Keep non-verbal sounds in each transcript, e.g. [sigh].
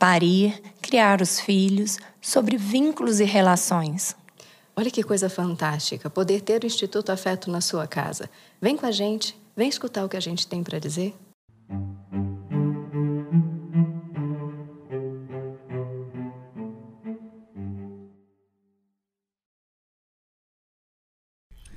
parir, criar os filhos, sobre vínculos e relações. Olha que coisa fantástica poder ter o Instituto Afeto na sua casa. Vem com a gente, vem escutar o que a gente tem para dizer.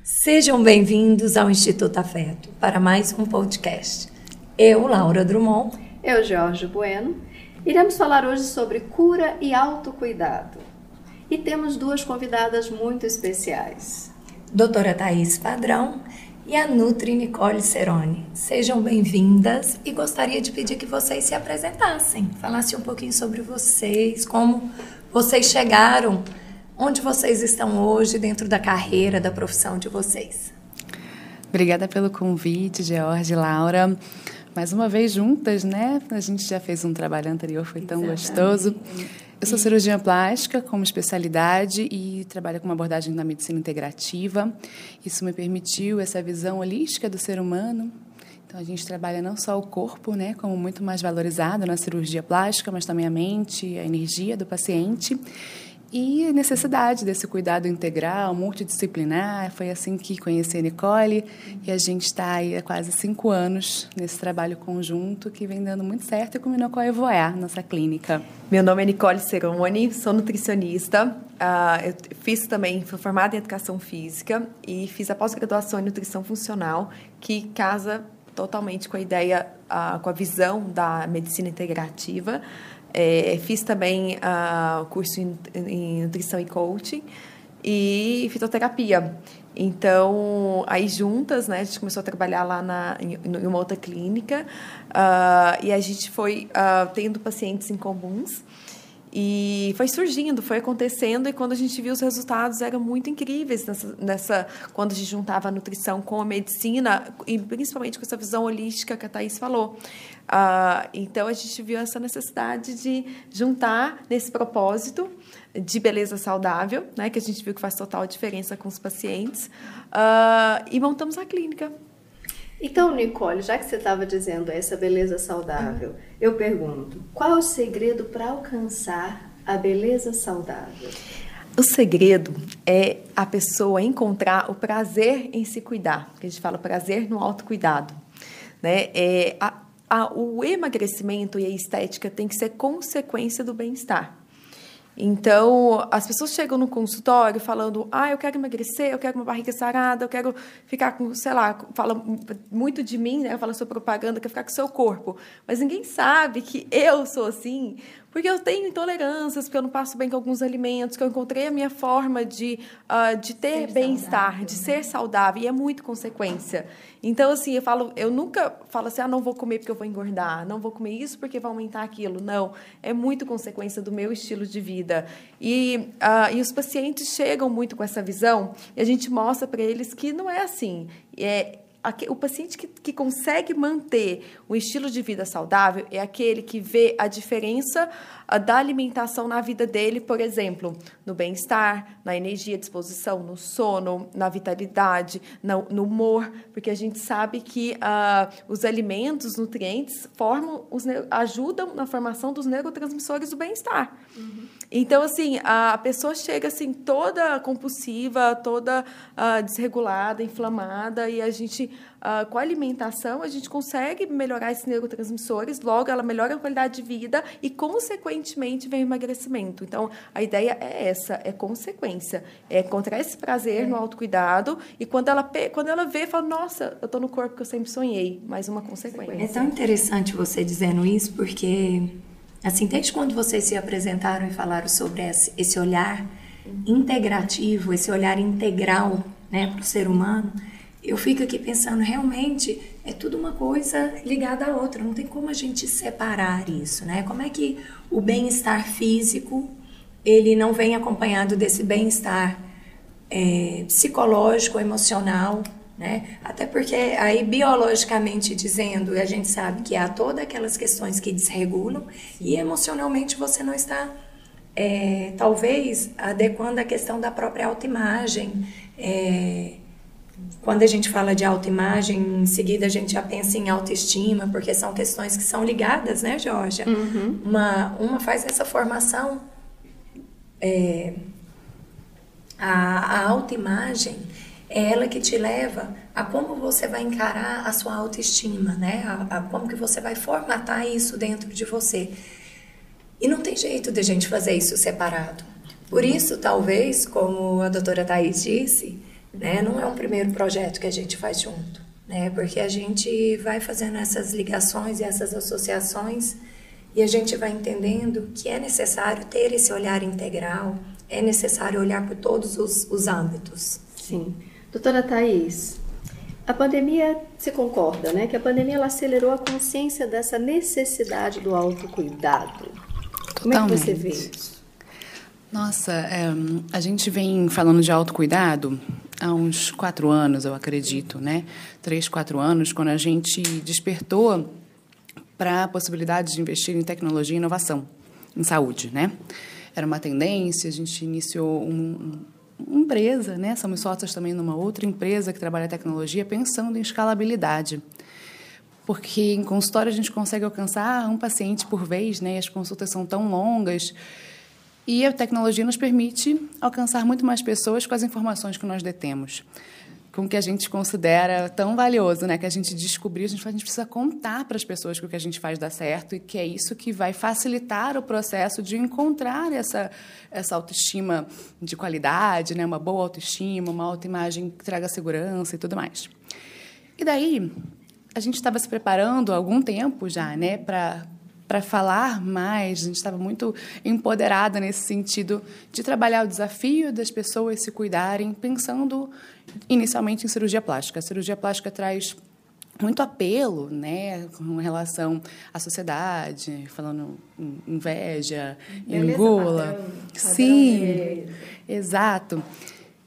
Sejam bem-vindos ao Instituto Afeto para mais um podcast. Eu, Laura Drummond. Eu, Jorge Bueno Iremos falar hoje sobre cura e autocuidado. E temos duas convidadas muito especiais. Doutora Thais Padrão e a Nutri Nicole Ceroni. Sejam bem-vindas e gostaria de pedir que vocês se apresentassem, falassem um pouquinho sobre vocês, como vocês chegaram, onde vocês estão hoje dentro da carreira, da profissão de vocês. Obrigada pelo convite, George, Laura mais uma vez juntas, né? A gente já fez um trabalho anterior, foi tão Exatamente. gostoso. Eu sou cirurgiã plástica como especialidade e trabalho com uma abordagem na medicina integrativa. Isso me permitiu essa visão holística do ser humano. Então a gente trabalha não só o corpo, né, como muito mais valorizado na cirurgia plástica, mas também a mente, a energia do paciente. E a necessidade desse cuidado integral, multidisciplinar. Foi assim que conheci a Nicole e a gente está aí há quase cinco anos nesse trabalho conjunto que vem dando muito certo e combinou com a Evoar, nossa clínica. Meu nome é Nicole Ceroni, sou nutricionista. Uh, eu fiz também, fui formada em educação física e fiz a pós-graduação em nutrição funcional, que casa totalmente com a ideia, uh, com a visão da medicina integrativa. É, fiz também uh, curso em, em, nutrição e coaching e fitoterapia. Então, aí juntas, né, a gente começou a trabalhar lá na, em, em uma outra clínica uh, e a gente foi uh, tendo pacientes em comuns. E foi surgindo, foi acontecendo, e quando a gente viu os resultados, eram muito incríveis nessa, nessa quando a gente juntava a nutrição com a medicina, e principalmente com essa visão holística que a Thais falou. Uh, então, a gente viu essa necessidade de juntar nesse propósito de beleza saudável, né, que a gente viu que faz total diferença com os pacientes, uh, e montamos a clínica. Então, Nicole, já que você estava dizendo essa beleza saudável, eu pergunto: qual é o segredo para alcançar a beleza saudável? O segredo é a pessoa encontrar o prazer em se cuidar, que a gente fala prazer no autocuidado. Né? É, a, a, o emagrecimento e a estética tem que ser consequência do bem-estar. Então, as pessoas chegam no consultório falando: ah, eu quero emagrecer, eu quero uma barriga sarada, eu quero ficar com, sei lá, fala muito de mim, né? Fala sua propaganda, quer ficar com o seu corpo. Mas ninguém sabe que eu sou assim, porque eu tenho intolerâncias, porque eu não passo bem com alguns alimentos, que eu encontrei a minha forma de, uh, de ter bem-estar, de né? ser saudável, e é muito consequência. Então, assim, eu falo, eu nunca falo assim, ah, não vou comer porque eu vou engordar, não vou comer isso porque vai aumentar aquilo. Não, é muito consequência do meu estilo de vida. E, uh, e os pacientes chegam muito com essa visão, e a gente mostra para eles que não é assim. É, o paciente que, que consegue manter um estilo de vida saudável é aquele que vê a diferença ah, da alimentação na vida dele, por exemplo, no bem-estar, na energia, disposição, no sono, na vitalidade, no, no humor, porque a gente sabe que uh, os alimentos, os nutrientes, formam os, ajudam na formação dos neurotransmissores do bem-estar. Uhum. Então, assim, a pessoa chega assim toda compulsiva, toda uh, desregulada, inflamada, e a gente, uh, com a alimentação, a gente consegue melhorar esses neurotransmissores, logo ela melhora a qualidade de vida e, consequentemente, vem o emagrecimento. Então, a ideia é essa, é consequência, é encontrar esse prazer é. no autocuidado e quando ela, quando ela vê, fala, nossa, eu estou no corpo que eu sempre sonhei, mais uma consequência. É tão interessante você dizendo isso, porque Assim, desde quando vocês se apresentaram e falaram sobre esse olhar integrativo, esse olhar integral né, para o ser humano, eu fico aqui pensando realmente é tudo uma coisa ligada à outra, não tem como a gente separar isso, né? Como é que o bem-estar físico ele não vem acompanhado desse bem-estar é, psicológico, emocional, né? Até porque aí biologicamente dizendo, a gente sabe que há todas aquelas questões que desregulam e emocionalmente você não está é, talvez adequando a questão da própria autoimagem. É, quando a gente fala de autoimagem, em seguida a gente já pensa em autoestima, porque são questões que são ligadas, né, Georgia? Uhum. Uma, uma faz essa formação. É, a, a autoimagem é ela que te leva a como você vai encarar a sua autoestima, né? A, a, como que você vai formatar isso dentro de você. E não tem jeito de a gente fazer isso separado. Por isso, talvez, como a doutora Thais disse, né, não é um primeiro projeto que a gente faz junto, né? Porque a gente vai fazendo essas ligações e essas associações e a gente vai entendendo que é necessário ter esse olhar integral, é necessário olhar por todos os, os âmbitos. Sim. Doutora Thais, a pandemia, se concorda, né? Que a pandemia ela acelerou a consciência dessa necessidade do autocuidado. Totalmente. Como é que você vê isso? Nossa, é, a gente vem falando de autocuidado há uns quatro anos, eu acredito, né? Três, quatro anos, quando a gente despertou para a possibilidade de investir em tecnologia e inovação em saúde, né? Era uma tendência, a gente iniciou um, empresa, né? Somos sócios também numa outra empresa que trabalha tecnologia, pensando em escalabilidade. Porque em consultório a gente consegue alcançar um paciente por vez, né? E as consultas são tão longas. E a tecnologia nos permite alcançar muito mais pessoas com as informações que nós detemos com o que a gente considera tão valioso, né? Que a gente descobriu, a gente, a gente precisa contar para as pessoas que o que a gente faz dá certo e que é isso que vai facilitar o processo de encontrar essa, essa autoestima de qualidade, né? Uma boa autoestima, uma autoimagem que traga segurança e tudo mais. E daí, a gente estava se preparando há algum tempo já, né? Para para falar mais, a gente estava muito empoderada nesse sentido de trabalhar o desafio das pessoas se cuidarem, pensando inicialmente em cirurgia plástica. A cirurgia plástica traz muito apelo, né, com relação à sociedade, falando em inveja, em gula. Sim, exato.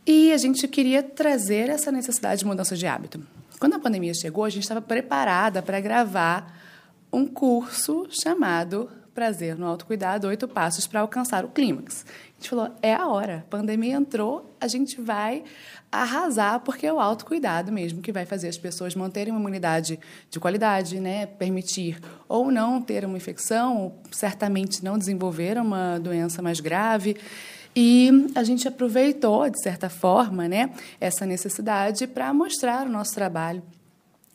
E a gente queria trazer essa necessidade de mudança de hábito. Quando a pandemia chegou, a gente estava preparada para gravar um curso chamado Prazer no Autocuidado, oito passos para alcançar o clímax. A gente falou, é a hora, a pandemia entrou, a gente vai arrasar, porque é o autocuidado mesmo que vai fazer as pessoas manterem uma imunidade de qualidade, né? permitir ou não ter uma infecção, ou certamente não desenvolver uma doença mais grave. E a gente aproveitou, de certa forma, né, essa necessidade para mostrar o nosso trabalho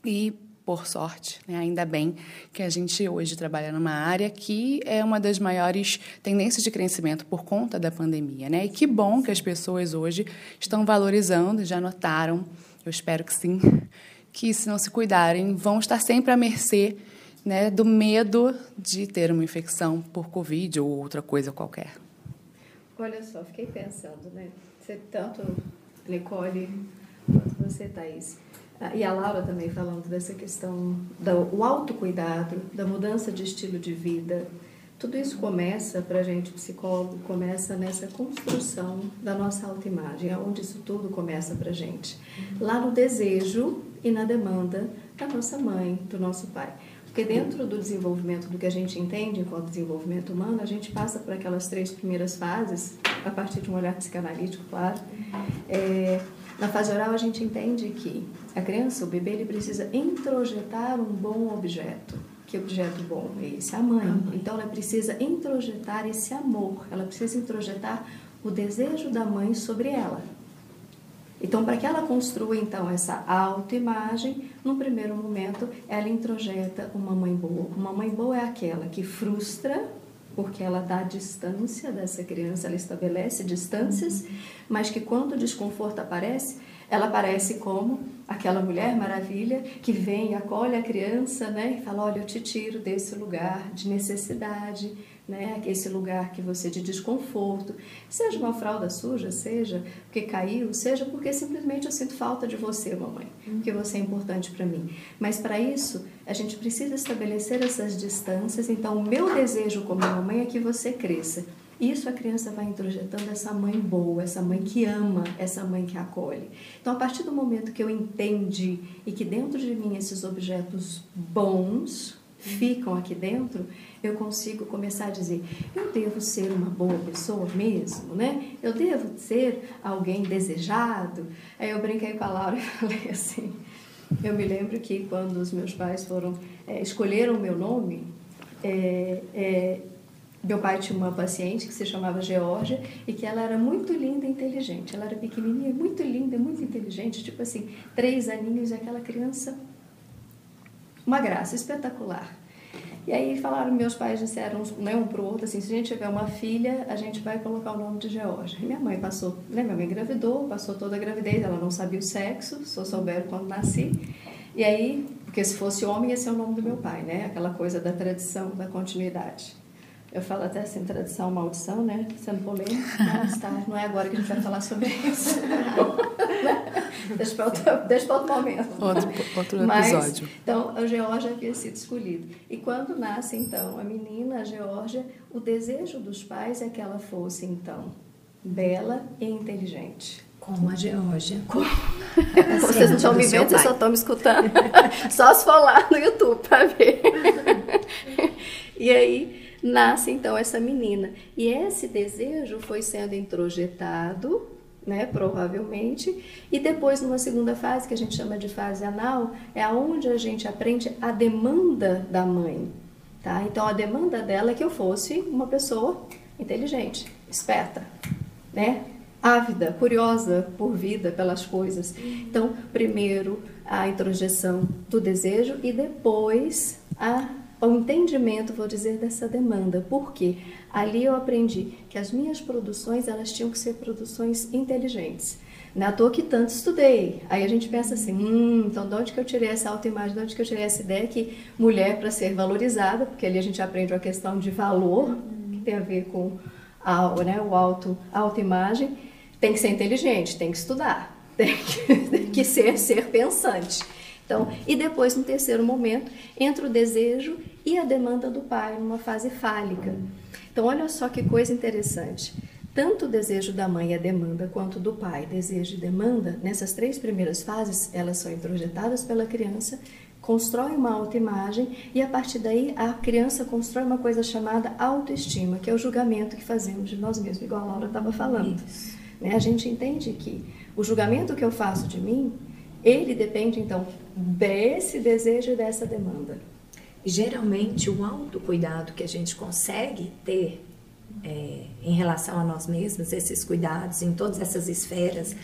e por sorte, né? ainda bem que a gente hoje trabalha numa área que é uma das maiores tendências de crescimento por conta da pandemia. Né? E que bom que as pessoas hoje estão valorizando, já notaram, eu espero que sim, [laughs] que se não se cuidarem, vão estar sempre à mercê né, do medo de ter uma infecção por Covid ou outra coisa qualquer. Olha só, fiquei pensando, né? Você tanto, Nicole, quanto você, Thaís e a Laura também falando dessa questão do autocuidado, da mudança de estilo de vida. Tudo isso começa, para a gente psicólogo, começa nessa construção da nossa autoimagem, é onde isso tudo começa para a gente. Lá no desejo e na demanda da nossa mãe, do nosso pai. Porque dentro do desenvolvimento do que a gente entende enquanto desenvolvimento humano, a gente passa por aquelas três primeiras fases, a partir de um olhar psicanalítico, claro. É, na fase oral, a gente entende que a criança, o bebê, ele precisa introjetar um bom objeto. Que objeto bom é esse? A mãe. A mãe. Então, ela precisa introjetar esse amor, ela precisa introjetar o desejo da mãe sobre ela. Então, para que ela construa então essa autoimagem, no primeiro momento ela introjeta uma mãe boa. Uma mãe boa é aquela que frustra porque ela dá distância dessa criança, ela estabelece distâncias, mas que quando o desconforto aparece, ela aparece como aquela mulher maravilha que vem acolhe a criança, né, e fala: "Olha, eu te tiro desse lugar de necessidade, né? Esse lugar que você de desconforto, seja uma fralda suja, seja porque caiu, seja porque simplesmente eu sinto falta de você, mamãe, porque você é importante para mim. Mas para isso, a gente precisa estabelecer essas distâncias. Então, o meu desejo como mamãe é que você cresça. Isso a criança vai introjetando essa mãe boa, essa mãe que ama, essa mãe que acolhe. Então, a partir do momento que eu entendi e que dentro de mim esses objetos bons ficam aqui dentro, eu consigo começar a dizer: eu devo ser uma boa pessoa mesmo, né? Eu devo ser alguém desejado. Aí eu brinquei com a Laura [laughs] e falei assim: eu me lembro que quando os meus pais foram é, escolheram o meu nome, é, é, meu pai tinha uma paciente que se chamava Georgia e que ela era muito linda e inteligente. Ela era pequenininha, muito linda, muito inteligente, tipo assim, três aninhos aquela criança, uma graça espetacular. E aí falaram, meus pais disseram né, um para o outro assim, se a gente tiver uma filha, a gente vai colocar o nome de Georgia. E minha mãe passou, né, minha mãe engravidou, passou toda a gravidez, ela não sabia o sexo, só souberam quando nasci. E aí, porque se fosse homem ia ser o nome do meu pai, né? Aquela coisa da tradição, da continuidade. Eu falo até assim, tradição, maldição, né? Sendo polêmico, mas tá, não é agora que a gente vai falar sobre isso. [laughs] deixa para outro, deixa outro momento. Outro, outro episódio. Mas, então, a Geórgia havia sido escolhida. E quando nasce, então, a menina, a Geórgia, o desejo dos pais é que ela fosse, então, bela e inteligente. Como a Geórgia. Como... Vocês não estão me vendo, vocês só estão me escutando. [laughs] só se for lá no YouTube para ver. [laughs] e aí nasce então essa menina. E esse desejo foi sendo introjetado, né, provavelmente, e depois numa segunda fase, que a gente chama de fase anal, é aonde a gente aprende a demanda da mãe. Tá? Então a demanda dela é que eu fosse uma pessoa inteligente, esperta, né? ávida, curiosa por vida, pelas coisas. Então, primeiro a introjeção do desejo e depois a o entendimento, vou dizer, dessa demanda. Porque ali eu aprendi que as minhas produções elas tinham que ser produções inteligentes. Não é toa que tanto estudei. Aí a gente pensa assim, hum, então de onde que eu tirei essa autoimagem, de onde que eu tirei essa ideia que mulher para ser valorizada, porque ali a gente aprende uma questão de valor, que tem a ver com a, né, o auto, a autoimagem, tem que ser inteligente, tem que estudar, [laughs] tem que, tem que ser, ser pensante. Então, e depois, no terceiro momento, entra o desejo e a demanda do pai, numa fase fálica. Então, olha só que coisa interessante. Tanto o desejo da mãe e a demanda, quanto do pai, desejo e demanda, nessas três primeiras fases, elas são introjetadas pela criança, constrói uma autoimagem e a partir daí a criança constrói uma coisa chamada autoestima, que é o julgamento que fazemos de nós mesmos, igual a Laura estava falando. Né? A gente entende que o julgamento que eu faço de mim ele depende, então, desse desejo e dessa demanda. Geralmente, o autocuidado que a gente consegue ter é, em relação a nós mesmos, esses cuidados em todas essas esferas,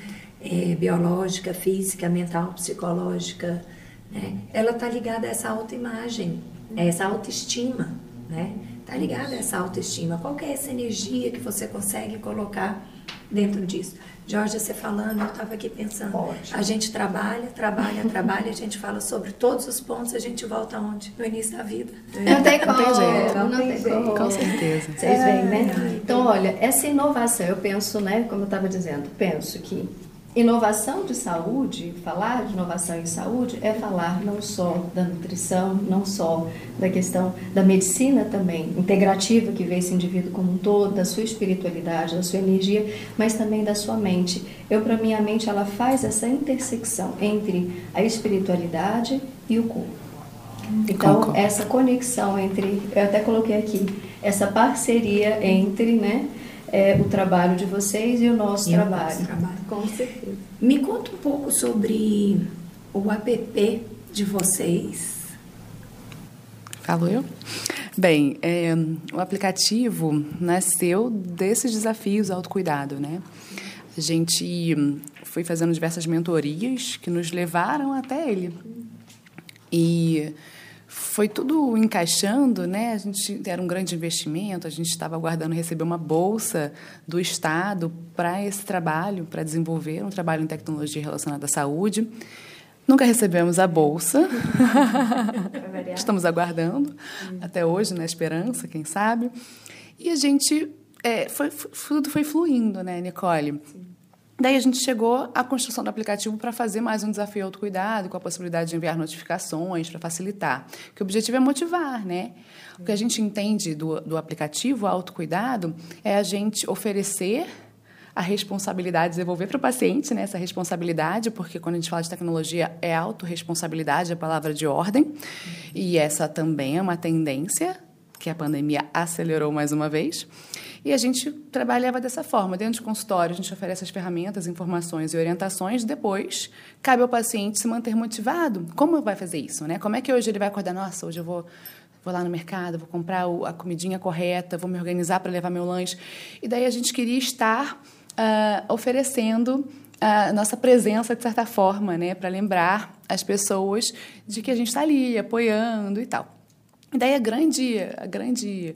é, biológica, física, mental, psicológica, né? ela está ligada a essa autoimagem, a essa autoestima, né? Está ligada a essa autoestima. Qual é essa energia que você consegue colocar dentro disso? Jorge, você falando, eu estava aqui pensando. A gente trabalha, trabalha, trabalha, a gente fala sobre todos os pontos, a gente volta aonde? No início da vida. Não tem como. Não tem jeito. Não, não tem jeito. Com certeza. Vocês veem, né? Então, olha, essa inovação, eu penso, né, como eu estava dizendo, penso que Inovação de saúde, falar de inovação em saúde é falar não só da nutrição, não só da questão da medicina também, integrativa que vê esse indivíduo como um todo, da sua espiritualidade, da sua energia, mas também da sua mente. Eu, para mim, a mente ela faz essa intersecção entre a espiritualidade e o corpo. Então, Concordo. essa conexão entre, eu até coloquei aqui, essa parceria entre, né, é, o trabalho de vocês e o nosso, e trabalho. O nosso trabalho. Com certeza. Me conta um pouco sobre o app de vocês. Falo eu? Bem, é, o aplicativo nasceu desses desafios autocuidado, né? A gente foi fazendo diversas mentorias que nos levaram até ele. E foi tudo encaixando, né? A gente era um grande investimento, a gente estava aguardando receber uma bolsa do Estado para esse trabalho, para desenvolver um trabalho em tecnologia relacionada à saúde. Nunca recebemos a bolsa. [laughs] Estamos aguardando até hoje, na esperança, quem sabe. E a gente, é, foi, tudo foi fluindo, né, Nicole? Sim. Daí a gente chegou à construção do aplicativo para fazer mais um desafio autocuidado, com a possibilidade de enviar notificações para facilitar. Que o objetivo é motivar, né? O que a gente entende do, do aplicativo autocuidado é a gente oferecer a responsabilidade, devolver para o paciente né, essa responsabilidade, porque quando a gente fala de tecnologia, é autorresponsabilidade a palavra de ordem, e essa também é uma tendência que a pandemia acelerou mais uma vez. E a gente trabalhava dessa forma. Dentro do consultório, a gente oferece as ferramentas, informações e orientações. Depois, cabe ao paciente se manter motivado. Como vai fazer isso? Né? Como é que hoje ele vai acordar? Nossa, hoje eu vou, vou lá no mercado, vou comprar a comidinha correta, vou me organizar para levar meu lanche. E daí a gente queria estar uh, oferecendo a nossa presença, de certa forma, né? para lembrar as pessoas de que a gente está ali, apoiando e tal. E daí a grande, a grande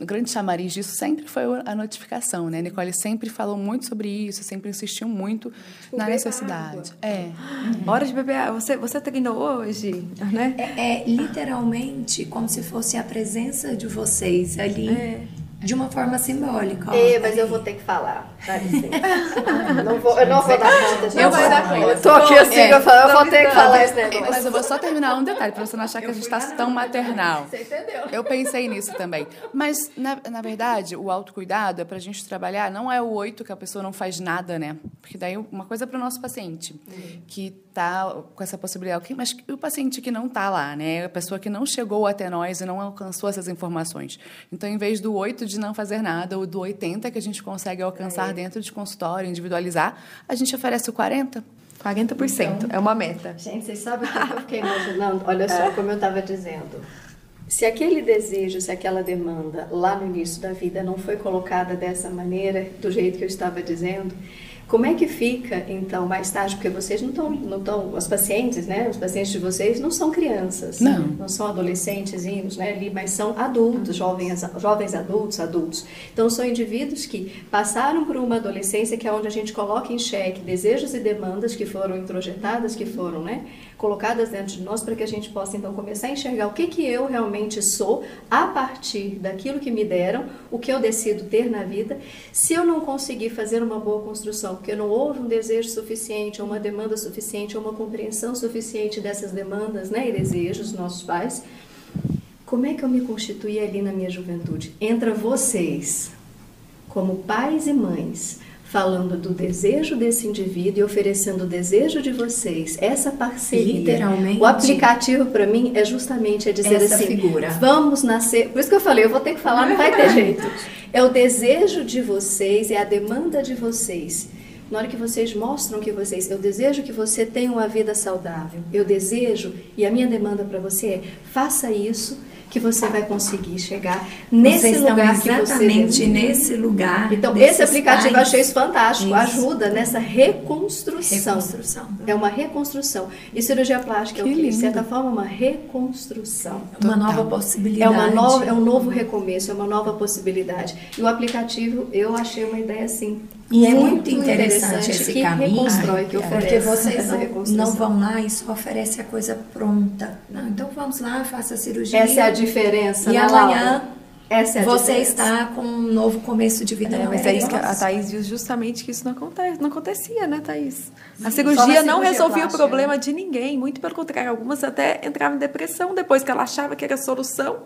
O grande chamariz disso sempre foi a notificação, né? A Nicole sempre falou muito sobre isso, sempre insistiu muito tipo, na necessidade. Água. É. [gasps] Hora de beber água. Você, você treinou hoje, né? É, é, literalmente como se fosse a presença de vocês ali. É de uma forma simbólica. É, mas eu vou ter que falar. [laughs] Não vou, eu não vou dar conta. Eu vou dar conta. Eu tô aqui assim, é, eu, eu vou ter que falar esse negócio. Mas eu vou só terminar um detalhe, para você não achar que a gente está tão maternal. Você entendeu? Eu pensei nisso também. Mas, na, na verdade, o autocuidado é para a gente trabalhar, não é o oito que a pessoa não faz nada, né? Porque daí uma coisa é para o nosso paciente, uhum. que está com essa possibilidade. Mas o paciente que não está lá, né? A pessoa que não chegou até nós e não alcançou essas informações. Então, em vez do oito de não fazer nada, ou do 80 que a gente consegue alcançar é. dentro de consultório, individualizar, a gente oferece o 40. 40% então, é uma meta. Gente, vocês sabem o que eu fiquei imaginando? Olha só, é. como eu estava dizendo. Se aquele desejo, se aquela demanda lá no início da vida não foi colocada dessa maneira, do jeito que eu estava dizendo, como é que fica, então, mais tarde? Porque vocês não estão, não estão, os pacientes, né? Os pacientes de vocês não são crianças, não, não são adolescentes, né? Ali, mas são adultos, jovens, jovens adultos, adultos. Então, são indivíduos que passaram por uma adolescência que é onde a gente coloca em xeque desejos e demandas que foram introjetadas, que foram, né? Colocadas dentro de nós para que a gente possa então começar a enxergar o que, que eu realmente sou a partir daquilo que me deram, o que eu decido ter na vida. Se eu não conseguir fazer uma boa construção, porque não houve um desejo suficiente, ou uma demanda suficiente, ou uma compreensão suficiente dessas demandas né, e desejos dos nossos pais, como é que eu me constituí ali na minha juventude? Entra vocês, como pais e mães, falando do desejo desse indivíduo e oferecendo o desejo de vocês, essa parceria. Literalmente. O aplicativo para mim é justamente a dizer essa assim, figura. vamos nascer. Por isso que eu falei, eu vou ter que falar, não vai ter [laughs] jeito. É o desejo de vocês, é a demanda de vocês. Na hora que vocês mostram que vocês, eu desejo que você tenha uma vida saudável. Eu desejo e a minha demanda para você é faça isso que você vai conseguir chegar nesse Vocês lugar que você nesse lugar. Então esse aplicativo pais. eu achei isso fantástico, isso. ajuda nessa reconstrução. reconstrução. É uma reconstrução. E cirurgia plástica que é o que? De certa forma uma reconstrução. Uma nova possibilidade. É uma nova, é um novo recomeço, é uma nova possibilidade. E o aplicativo eu achei uma ideia assim e é muito interessante, esse que caminho. reconstrói, que oferece porque vocês não, não, vão lá e só oferece a coisa pronta. Não, então vamos lá, faça a cirurgia. Essa é a diferença. E né, amanhã essa é a você diferença. está com um novo começo de vida. É, mas é isso que a Thaís diz justamente que isso não, acontece, não acontecia, né, Thaís? A cirurgia não resolvia plástica, o problema né? de ninguém, muito pelo contrário. Algumas até entravam em depressão depois que ela achava que era a solução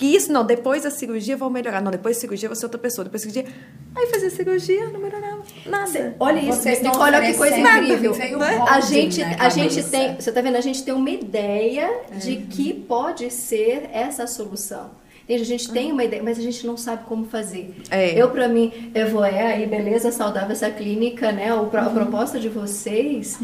que isso, não, depois da cirurgia vou melhorar. Não, depois da cirurgia você é outra pessoa. Depois da cirurgia. Aí fazer cirurgia, não melhorava nada. Cê, olha isso, vocês estão olha que coisa incrível. Né? A gente, a gente tem, você tá vendo? A gente tem uma ideia é. de que pode ser essa solução. A gente tem uma ideia, mas a gente não sabe como fazer. É. Eu, para mim, Evoé, aí, beleza, saudável essa clínica, né? A uhum. proposta de vocês,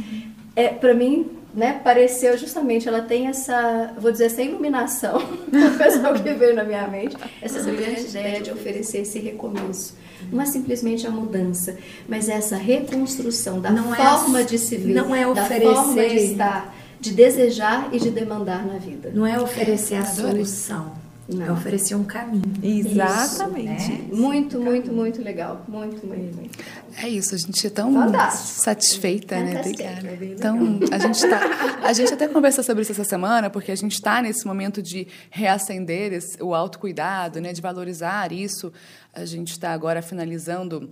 é, para mim, né, pareceu justamente, ela tem essa, vou dizer, essa iluminação, [laughs] o pessoal que veio na minha mente, essa brilhante ideia de oferecer esse recomeço. Não é simplesmente a mudança, mas essa reconstrução da não é forma é, de se ver, não é oferecer, da forma de estar, de desejar e de demandar na vida. Não é oferecer a solução, Não. Oferecia um caminho. Exatamente. Isso, né? Muito, muito, muito legal. Muito, muito, muito. É isso, a gente é tão Fantástico. satisfeita, né? Obrigada. Então, a gente tá, a gente até conversou sobre isso essa semana, porque a gente está nesse momento de reacender esse, o autocuidado, né? De valorizar isso. A gente está agora finalizando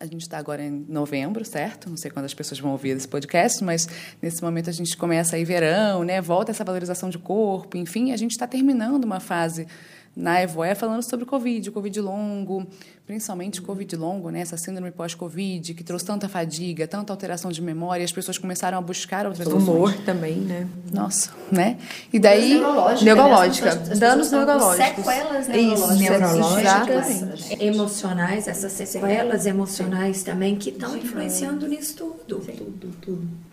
a gente está agora em novembro, certo? Não sei quando as pessoas vão ouvir esse podcast, mas nesse momento a gente começa aí verão, né? Volta essa valorização de corpo, enfim, a gente está terminando uma fase na Evoé falando sobre o Covid, o Covid longo, principalmente Covid longo, né? essa síndrome pós-Covid, que trouxe tanta fadiga, tanta alteração de memória, as pessoas começaram a buscar outras soluções. Humor também, né? Nossa, né? E daí... Neurológica. neurológica. Né? Danos neurológicos. Sequelas neurológicas. Isso, neurológicas. Emocionais, essas sequelas emocionais também que estão influenciando nisso tudo. Tudo, tudo.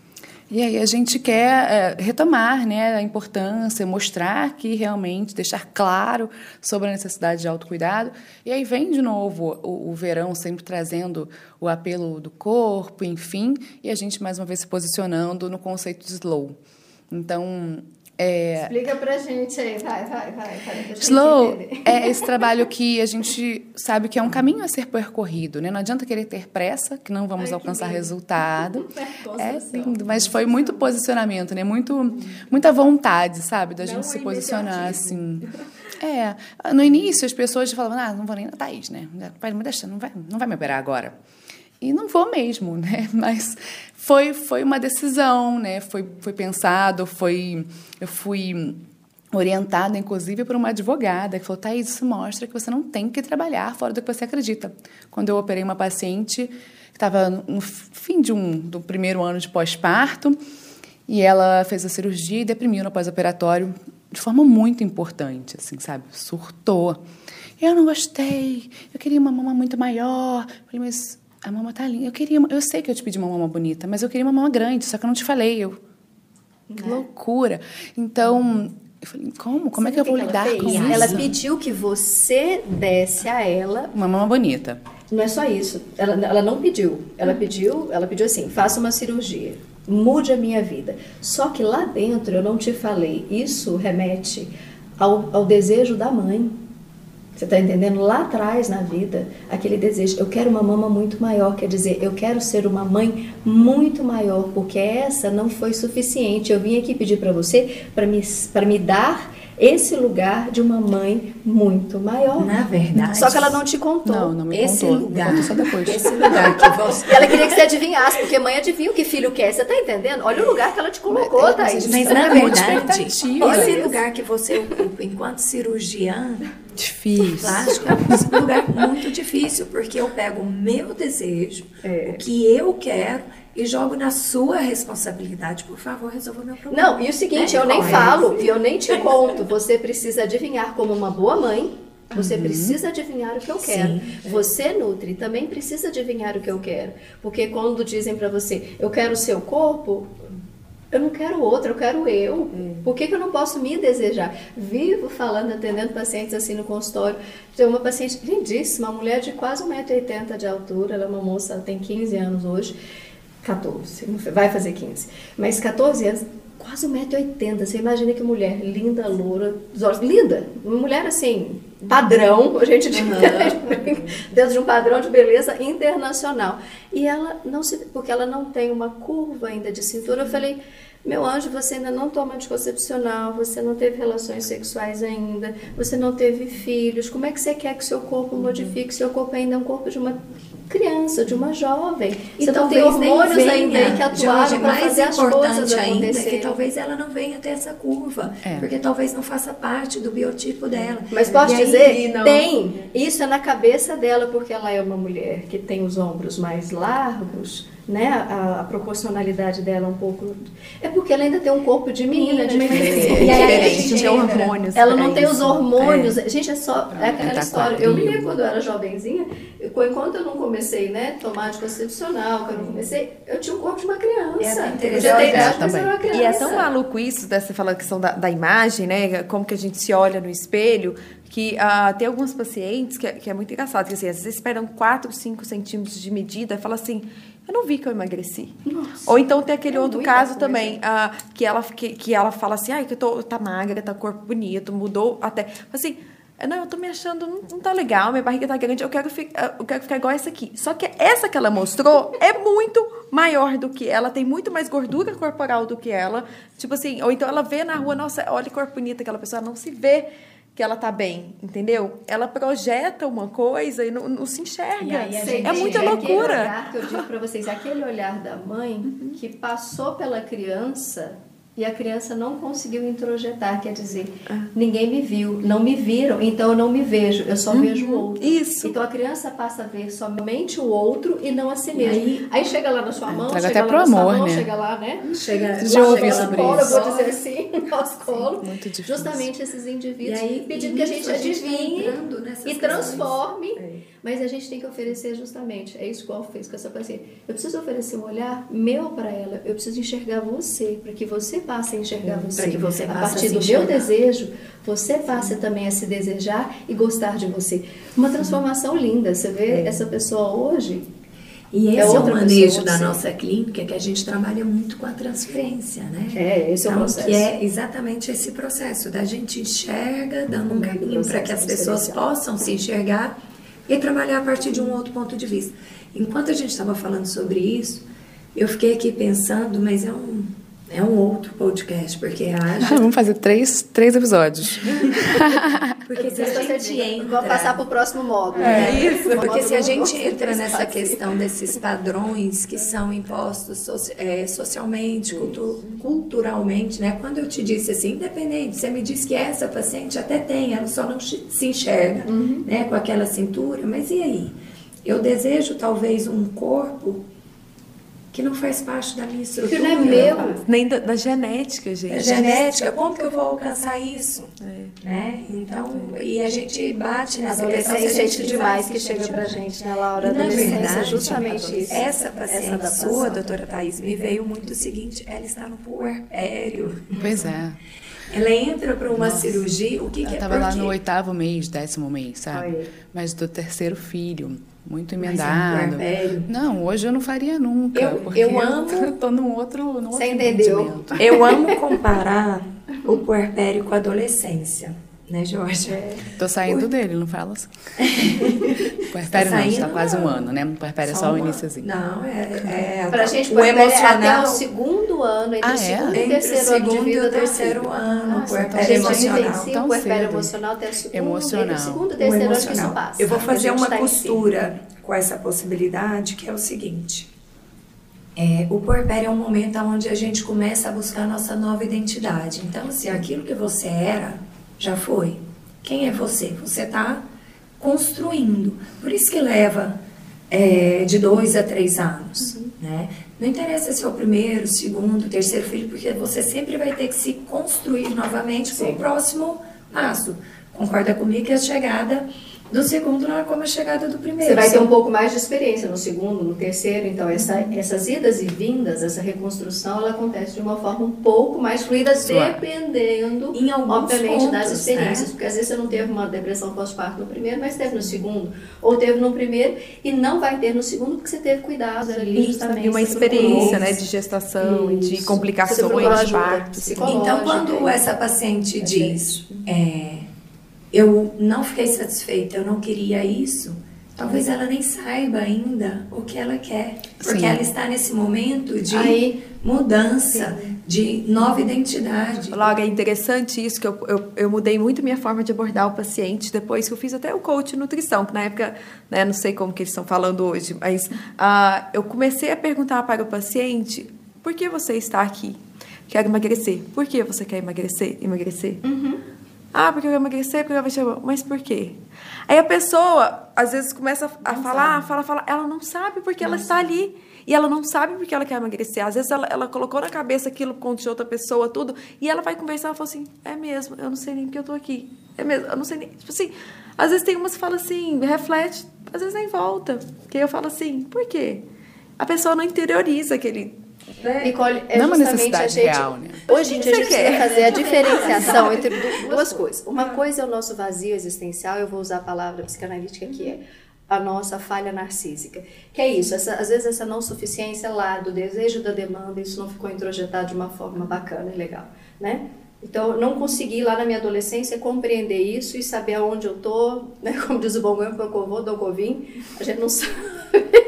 E aí a gente quer é, retomar né, a importância, mostrar que realmente, deixar claro sobre a necessidade de autocuidado. E aí vem de novo o, o verão sempre trazendo o apelo do corpo, enfim, e a gente mais uma vez se posicionando no conceito de slow. Então, é... Explica pra gente aí, vai, vai, vai. vai Slow é esse trabalho que a gente sabe que é um caminho a ser percorrido, né? Não adianta querer ter pressa, que não vamos Ai, alcançar resultado. [laughs] é lindo, mas foi muito posicionamento, né? Muito, muita vontade, sabe? Da gente não se posicionar assim. [laughs] É, no início as pessoas falavam, ah, não vou nem na Thaís, né? Vai me deixar, não vai, não vai me operar agora. E não vou mesmo, né? [laughs] Mas foi, foi uma decisão, né? Foi, foi pensado, foi, eu fui orientada, inclusive, por uma advogada que falou, Thaís, isso mostra que você não tem que trabalhar fora do que você acredita. Quando eu operei uma paciente que estava no fim de um, do primeiro ano de pós-parto, e ela fez a cirurgia e deprimiu no pós-operatório de forma muito importante, assim, sabe? Surtou. Eu não gostei, eu queria uma mama muito maior. falei, mas a mama tá linda. Eu queria, eu sei que eu te pedi uma mama bonita, mas eu queria uma mama grande, só que eu não te falei. Eu, que é. loucura. Então, eu falei, como? Como é que eu vou que lidar com isso? Ela pediu que você desse a ela uma mama bonita. Não é só isso. Ela, ela não pediu. Ela pediu, ela pediu assim: faça uma cirurgia, mude a minha vida. Só que lá dentro eu não te falei. Isso remete ao, ao desejo da mãe. Você está entendendo? Lá atrás na vida, aquele desejo, eu quero uma mama muito maior, quer dizer, eu quero ser uma mãe muito maior, porque essa não foi suficiente. Eu vim aqui pedir para você para me, me dar esse lugar de uma mãe muito maior. Na verdade. Só que ela não te contou. Não, não me esse contou. Lugar, me só depois. [laughs] Esse lugar que você. [laughs] Ela queria que você adivinhasse, porque mãe adivinha o que filho quer. Você está entendendo? Olha o lugar que ela te colocou, mas, Thaís. Mas na verdade, esse lugar que você ocupa enquanto cirurgiã Difícil. Plástico é um lugar muito difícil, porque eu pego o meu desejo, é. o que eu quero, e jogo na sua responsabilidade. Por favor, resolva o meu problema. Não, e o seguinte, né? eu nem falo e eu nem te conto. Você precisa adivinhar como uma boa mãe. Você uhum. precisa adivinhar o que eu quero. Sim. Você, Nutri, também precisa adivinhar o que eu quero. Porque quando dizem para você, eu quero o seu corpo, eu não quero outro, eu quero eu. Hum. Por que, que eu não posso me desejar? Vivo falando, atendendo pacientes assim no consultório. Tem uma paciente lindíssima, uma mulher de quase 1,80m de altura, ela é uma moça, ela tem 15 anos hoje, 14, vai fazer 15. Mas 14 anos, quase 1,80m. Você imagina que mulher linda, loura, olhos, linda. Uma mulher assim, padrão, a gente diz, uhum. [laughs] dentro de um padrão de beleza internacional. E ela não se, porque ela não tem uma curva ainda de cintura, eu falei, meu anjo, você ainda não toma anticoncepcional, você não teve relações sexuais ainda, você não teve filhos, como é que você quer que seu corpo modifique? Seu corpo ainda é um corpo de uma criança, de uma jovem. E então tem hormônios venha, ainda que atuaram para fazer as coisas ainda é que talvez ela não venha ter essa curva, é. porque talvez não faça parte do biotipo dela. Mas posso e dizer, aí, tem. Isso é na cabeça dela, porque ela é uma mulher que tem os ombros mais largos né, a, a, proporcionalidade dela um pouco. É porque ela ainda tem um corpo de menina, de menina. E aí, diferente, tem hormônios. Ela não tem os hormônios. É. Gente, é só é aquela tá história. Eu me lembro quando eu era jovenzinha, enquanto eu não comecei, né, tomar anticoncepcional, quando eu comecei, eu tinha um corpo de uma criança. É interessante. também. E é tão maluco isso, dessa fala questão da, da imagem, né, como que a gente se olha no espelho, que uh, tem alguns pacientes que, é, que é muito engraçado, que assim, às vezes esperam 4, 5 centímetros de medida e fala assim, eu não vi que eu emagreci. Nossa. Ou então tem aquele É outro caso coisa. também, ah, que, ela, que, que ela fala assim, ai, que eu tô, tá magra, tá corpo bonito, mudou até. Assim, não, eu tô me achando, não, não tá legal, minha barriga tá grande, eu quero, fi- ah, eu quero ficar igual essa aqui. Só que essa que ela mostrou é muito maior do que ela, tem muito mais gordura corporal do que ela. Tipo assim, ou então ela vê na rua, nossa, olha que corpo bonito aquela pessoa, ela não se vê que ela tá bem, entendeu? Ela projeta uma coisa e não, não se enxerga. E aí é muita Aquele loucura. olhar que eu digo para vocês, aquele olhar da mãe que passou pela criança e a criança não conseguiu introjetar, quer dizer, Ah. ninguém me viu, não me viram, então eu não me vejo, eu só vejo o outro. Uhum. Isso. Então a criança passa a ver somente o outro e não a si mesma. aí- Aí, chega lá na sua mão, chega até lá pro na sua amor, mão, né? chega lá, né? Chega, Já ouvi chega sobre colo, eu isso. vou dizer assim, no nosso colo. muito difícil. Justamente esses indivíduos E aí, pedindo que a gente tá adivinhe e transforme. É. Mas a gente tem que oferecer justamente. É isso que o Alf fez com essa paciente. Eu preciso oferecer um olhar meu para ela. Eu preciso enxergar você, para que você passe a enxergar você. Para que você a passe a partir se do meu desejo, você passe também a se desejar e gostar de você. Uma transformação linda. Você vê essa pessoa hoje. E esse É é, o manejo da sim. nossa clínica, que a gente trabalha muito com a transferência, né? É, esse é o então, processo. que é exatamente esse processo da gente enxerga, dando um caminho para que as pessoas possam se enxergar e trabalhar a partir de um outro ponto de vista. Enquanto a gente estava falando sobre isso, eu fiquei aqui pensando, mas é um, é um outro podcast, porque haja. [laughs] Vamos fazer três, três episódios. [laughs] Porque se a gente entra. Vamos passar para o próximo módulo. É né? isso, porque se a gente entra nessa questão desses padrões que são impostos soci- é, socialmente, cultu- culturalmente, né? Quando eu te disse assim, independente, você me disse que essa paciente até tem, ela só não se se enxerga, Uhum. né? Com aquela cintura, mas e aí? Eu desejo talvez um corpo que não faz parte da minha estrutura. Que não é meu. Nem da, da genética, gente. É genética, como que eu vou alcançar isso? Né? Então, e a gente bate A nessa questão. se a adolescência é gente demais que chega pra gente, né, Laura? Na é verdade, justamente isso. Essa paciente adaptação. sua, doutora Thais, me veio muito o seguinte, ela está no puerpério. Pois é. Ela entra para uma cirurgia, o que, Ela que é? estava lá no oitavo mês, décimo mês, sabe? Olha. Mas do terceiro filho, muito Mas é um emendado. puerpério. Não, hoje eu não faria nunca. Eu- porque eu amo- Eu [laughs] tô num outro, num outro Você entendeu? entendimento. Eu amo comparar o puerpério com a adolescência, né, Jorge? Tô saindo dele, não fala assim. [laughs] Puerpério não, saindo, tá quase um não. ano, né? Puerpério é só o uma- iniciozinho. Não, é, é Pra gente, o é até emocional. o segundo ano, entre Ah, o é? segundo e o terceiro ano segundo e o do terceiro ano, Ah, o puerpério emocional. vivencia Tão o puerpério cedo. emocional até o segundo, Emocional. o segundo e o terceiro ano que isso emocional. passa. Eu vou fazer uma tá costura com essa possibilidade, que é o seguinte. É, o puerpério é um momento onde a gente começa a buscar a nossa nova identidade. Então, se aquilo que você era, já foi. Quem é você? Você está construindo. Por isso que leva é, de dois a três anos. Uhum. Né? Não interessa se é o primeiro, segundo, terceiro filho, porque você sempre vai ter que se construir novamente para o próximo passo. Concorda comigo que a chegada do segundo não é como a chegada do primeiro. Você vai ter um pouco mais de experiência no segundo, no terceiro, então essa, essas idas e vindas, essa reconstrução, ela acontece de uma forma um pouco mais fluida, Suave. dependendo, obviamente, das pontos, experiências. né? Porque às vezes você não teve uma depressão pós-parto no primeiro, mas teve no segundo, ou teve no primeiro e não vai ter no segundo porque você teve cuidado ali, justamente. E uma experiência, né, de gestação e de complicações de parto. psicológica. Então, quando essa paciente diz, é, eu não fiquei satisfeita, eu não queria isso, talvez ela nem saiba ainda o que ela quer. Porque Sim. ela está nesse momento de Aí- mudança, de nova identidade. Laura, é interessante isso, que eu, eu, eu mudei muito minha forma de abordar o paciente depois que eu fiz até o coach de nutrição, que na época, né, não sei como que eles estão falando hoje, mas ah, eu comecei a perguntar para o paciente, por que você está aqui? Quero emagrecer. Por que você quer emagrecer? Emagrecer? Ah, porque eu emagrecer, porque eu chamar. Mas por quê? Aí a pessoa, às vezes, começa a falar, fala, fala. Ela não sabe porque ela está ali. E ela não sabe porque ela quer emagrecer. Às vezes ela, ela colocou na cabeça aquilo de outra pessoa, tudo. E ela vai conversar e fala assim: é mesmo, eu não sei nem porque eu tô aqui. É mesmo, eu não sei nem. Tipo assim, às vezes tem umas que falam assim, reflete, às vezes nem volta. Que aí eu falo assim: por quê? A pessoa não interioriza aquele. Né? Nicole, é Não é uma justamente a gente, real, né? Hoje em dia a gente quer? precisa fazer a diferenciação [laughs] entre du- duas coisas. Uma coisa é o nosso vazio existencial, eu vou usar a palavra psicanalítica que é a nossa falha narcísica. Que é isso, essa, às vezes essa não suficiência lá do desejo da demanda, isso não ficou introjetado de uma forma bacana e legal, né? Então, eu não consegui lá na minha adolescência compreender isso e saber aonde eu tô, [laughs] né? Como diz o bom goiano, eu vou, do covim, a gente não [laughs] sabe,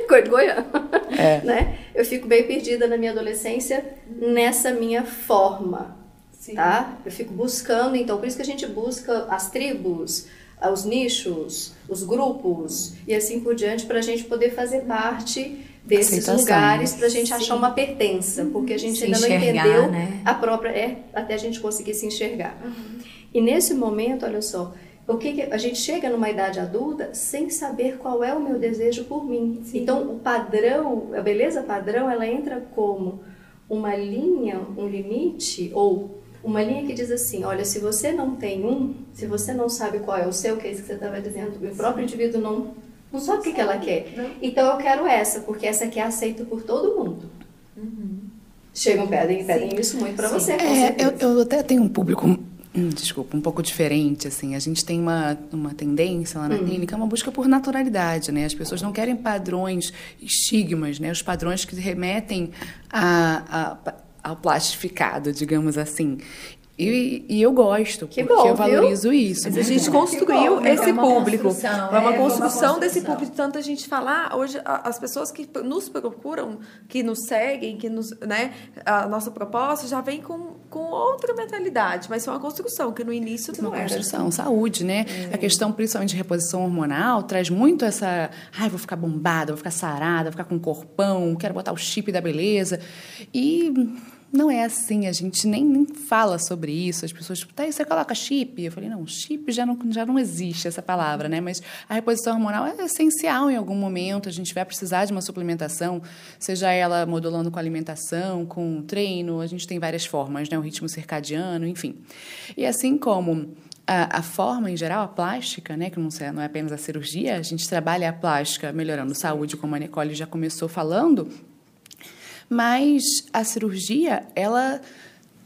coisa de goiano, é. né? Eu fico bem perdida na minha adolescência nessa minha forma, Sim. tá? Eu fico buscando, então, por isso que a gente busca as tribos, os nichos, os grupos e assim por diante para a gente poder fazer parte desses Aceitação. lugares para a gente Sim. achar uma pertença, porque a gente se ainda não entendeu né? a própria é até a gente conseguir se enxergar. Uhum. E nesse momento, olha só, o que, que, a gente chega numa idade adulta sem saber qual é o meu desejo por mim. Sim. Então, o padrão, a beleza padrão, ela entra como uma linha, um limite ou uma linha que diz assim: olha, se você não tem um, se você não sabe qual é o seu, que é isso que você estava dizendo, o próprio indivíduo não, não sabe o que, que ela quer. Então eu quero essa, porque essa aqui é aceita por todo mundo. Uhum. Chegam, pedem, pedem isso muito para você. É, eu, eu até tenho um público hum, desculpa, um pouco diferente, assim. A gente tem uma, uma tendência lá na hum. clínica, uma busca por naturalidade, né? As pessoas não querem padrões, estigmas, né? Os padrões que remetem a, a ao plastificado, digamos assim. E, e, eu gosto, que porque bom, eu valorizo viu? isso. Mas a gente construiu bom, esse é público. É uma, é, construção uma desse público. Tanto a gente falar, hoje, as pessoas que nos procuram, que nos seguem, que nos, né, a nossa proposta já vem com, com outra mentalidade, mas é uma construção, que no início não uma era. construção, saúde, né? É. A questão, principalmente de reposição hormonal, traz muito essa. Ai, vou ficar bombada, vou ficar sarada, vou ficar com um corpão, quero botar o chip da beleza. E não é assim, a gente nem, nem fala sobre isso. As pessoas, tá, aí você coloca chip? Eu falei, não, chip já não, já não existe essa palavra, né? Mas a reposição hormonal é essencial em algum momento, a gente vai precisar de uma suplementação, seja ela modulando com alimentação, com treino, a gente tem várias formas, né? O ritmo circadiano, enfim. E assim como a, a, forma em geral, a plástica, né, que não, não é apenas a cirurgia, a gente trabalha a plástica melhorando saúde, como a Nicole já começou falando, mas a cirurgia, ela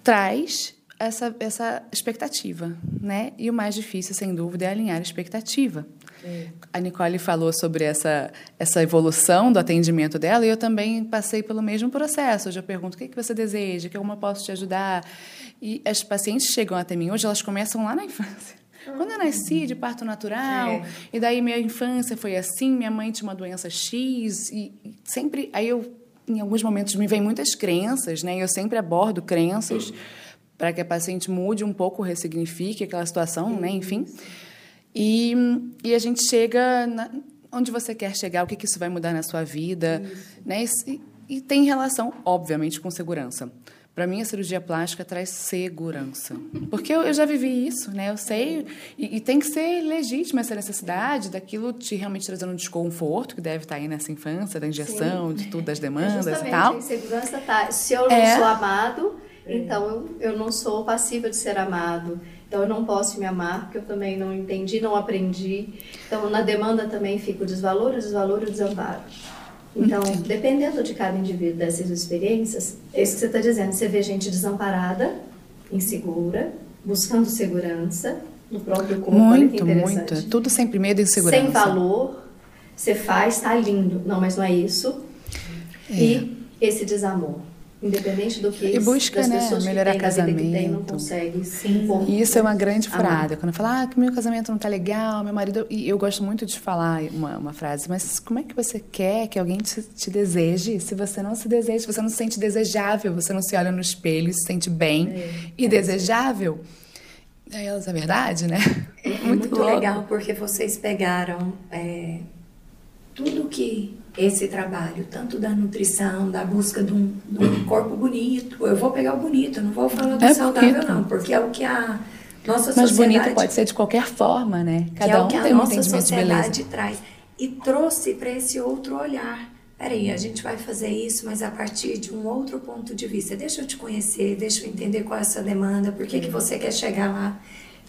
traz essa, essa expectativa, né? E o mais difícil, sem dúvida, é alinhar a expectativa. Sim. A Nicole falou sobre essa, essa evolução do atendimento dela e eu também passei pelo mesmo processo. Eu já pergunto o que, que você deseja, como eu posso te ajudar. E as pacientes chegam até mim hoje, elas começam lá na infância. Quando eu nasci de parto natural, é. e daí minha infância foi assim, minha mãe tinha uma doença X, e sempre. Aí eu em alguns momentos me vêm muitas crenças, né? Eu sempre abordo crenças para que a paciente mude um pouco, ressignifique aquela situação, né? Enfim. E, e a gente chega na, onde você quer chegar, o que, que isso vai mudar na sua vida, isso. né? E, e tem relação, obviamente, com segurança. Para mim, a cirurgia plástica traz segurança. Porque eu, eu já vivi isso, né? Eu sei. E, e, tem que ser legítima essa necessidade daquilo te realmente trazendo um desconforto, que deve estar tá aí nessa infância, da injeção, Sim. de tudo, das demandas é e tal. A insegurança tá. Se eu não é. sou amado, então eu, eu não sou passível de ser amado. Então eu não posso me amar, porque eu também não entendi, não aprendi. Então na demanda também fica o desvalor, o desvalor e o desamparo. Então, dependendo de cada indivíduo dessas experiências, é isso que você está dizendo. Você vê gente desamparada, insegura, buscando segurança no próprio corpo. Muito, muito. Tudo sempre medo e insegurança. Sem valor, você faz, está lindo. Não, mas não é isso. É. E esse desamor. Independente do que e busca, das né, pessoas melhorar que casamento. Que tem, não consegue sim, e isso é uma grande frase. Quando fala ah, que meu casamento não está legal, meu marido. E eu gosto muito de falar uma, uma frase, mas como é que você quer que alguém te, te deseje se você não se deseja, se você não se sente desejável, você não se olha no espelho se sente bem é, e é desejável? Aí elas, é verdade, né? É, é [laughs] muito, muito legal porque vocês pegaram é, tudo que esse trabalho, tanto da nutrição, da busca de um, de um corpo bonito. Eu vou pegar o bonito, não vou falar do é saudável, bonito. não, porque é o que a nossa Mas sociedade. Mas bonito pode ser de qualquer forma, né? Cada é um a tem nossa um sociedade traz. E trouxe para esse outro olhar. Peraí, a gente vai fazer isso, mas a partir de um outro ponto de vista. Deixa eu te conhecer, deixa eu entender qual é a sua demanda, por que, que você quer chegar lá.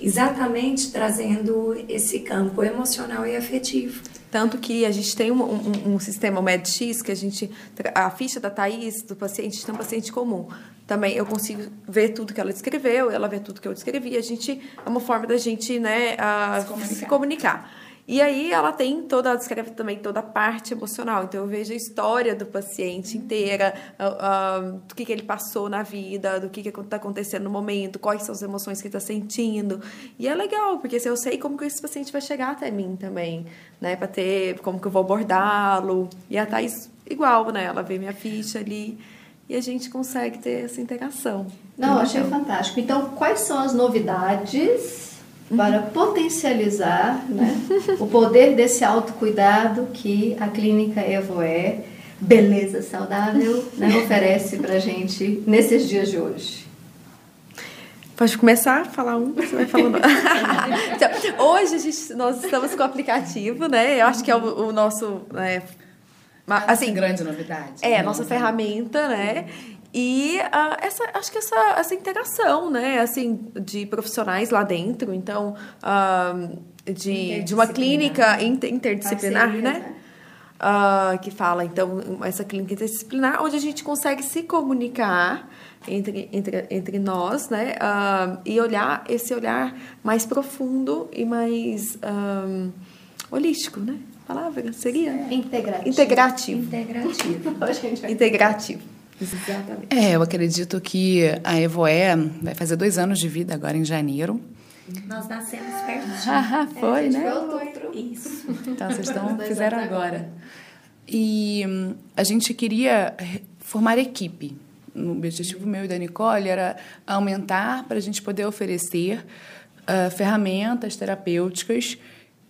Exatamente trazendo esse campo emocional e afetivo. Tanto que a gente tem um, um, um sistema MedX, que a gente. A ficha da Thaís, do paciente, tem um paciente comum. Também eu consigo ver tudo que ela escreveu, ela vê tudo que eu escrevi. A gente. É uma forma da gente né, a, se, comunicar. se comunicar. E aí ela tem toda, ela descreve também toda a parte emocional. Então eu vejo a história do paciente inteira, uh, uh, do que, que ele passou na vida, do que está acontecendo no momento, quais são as emoções que ele está sentindo. E é legal, porque assim, eu sei como que esse paciente vai chegar até mim também, né? Para ter como que eu vou abordá-lo. E a Thais, igual, né? Ela vê minha ficha ali e a gente consegue ter essa interação. Não, achei fantástico. Então, quais são as novidades para potencializar né, [laughs] o poder desse autocuidado que a clínica Evoé Beleza Saudável né, oferece para a gente nesses dias de hoje? Pode começar a falar um, você vai falando. [laughs] então, hoje a gente, nós estamos com o aplicativo, né? Eu acho que é o, o nosso. Né, assim, grande novidade. É, a nossa ferramenta, né? E uh, essa, acho que essa, essa interação, né, assim, de profissionais lá dentro, então, uh, de, de uma clínica inter, interdisciplinar, Parceria, né? né? Uh, que fala, então, essa clínica interdisciplinar, onde a gente consegue se comunicar entre, entre, entre nós, né? Uh, e olhar esse olhar mais profundo e mais um, holístico, né? palavra seria? Integrativo. Integrativo. Integrativo. [laughs] Integrativo. Exatamente. É, eu acredito que a Evoé vai fazer dois anos de vida agora em janeiro. Nós nascemos pertinho. [laughs] Ah, foi, é, né? Foi outubro. Isso. Então, vocês [laughs] estão, fizeram agora. E hum, a gente queria formar equipe. O objetivo meu e da Nicole era aumentar para a gente poder oferecer uh, ferramentas terapêuticas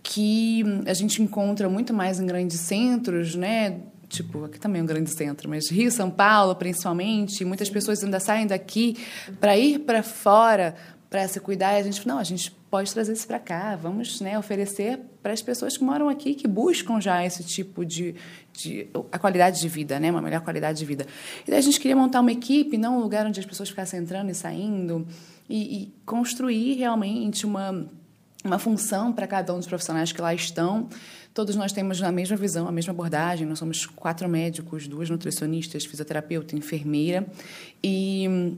que hum, a gente encontra muito mais em grandes centros, né? Tipo, aqui também é um grande centro, mas Rio, São Paulo, principalmente, muitas pessoas ainda saem daqui para ir para fora para se cuidar e a gente, não, a gente pode trazer isso para cá, vamos né, oferecer para as pessoas que moram aqui, que buscam já esse tipo de, de a qualidade de vida, né, uma melhor qualidade de vida. E daí a gente queria montar uma equipe, não um lugar onde as pessoas ficassem entrando e saindo, e, e construir realmente uma, uma função para cada um dos profissionais que lá estão, Todos nós temos a mesma visão, a mesma abordagem. Nós somos quatro médicos, duas nutricionistas, fisioterapeuta, enfermeira. E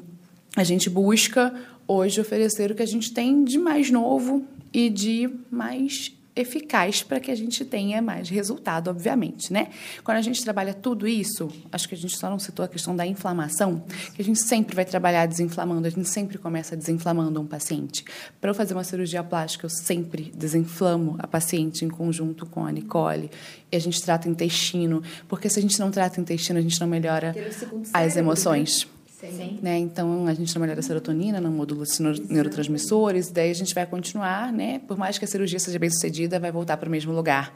a gente busca hoje oferecer o que a gente tem de mais novo e de mais eficaz para que a gente tenha mais resultado, obviamente, né? Quando a gente trabalha tudo isso, acho que a gente só não citou a questão da inflamação, que a gente sempre vai trabalhar desinflamando, a gente sempre começa desinflamando um paciente. Para eu fazer uma cirurgia plástica, eu sempre desinflamo a paciente em conjunto com a Nicole, e a gente trata intestino, porque se a gente não trata intestino, a gente não melhora as né? emoções. Sim. Né? Então, a gente trabalha a serotonina, não modula os neurotransmissores, daí a gente vai continuar, né? Por mais que a cirurgia seja bem sucedida, vai voltar para o mesmo lugar.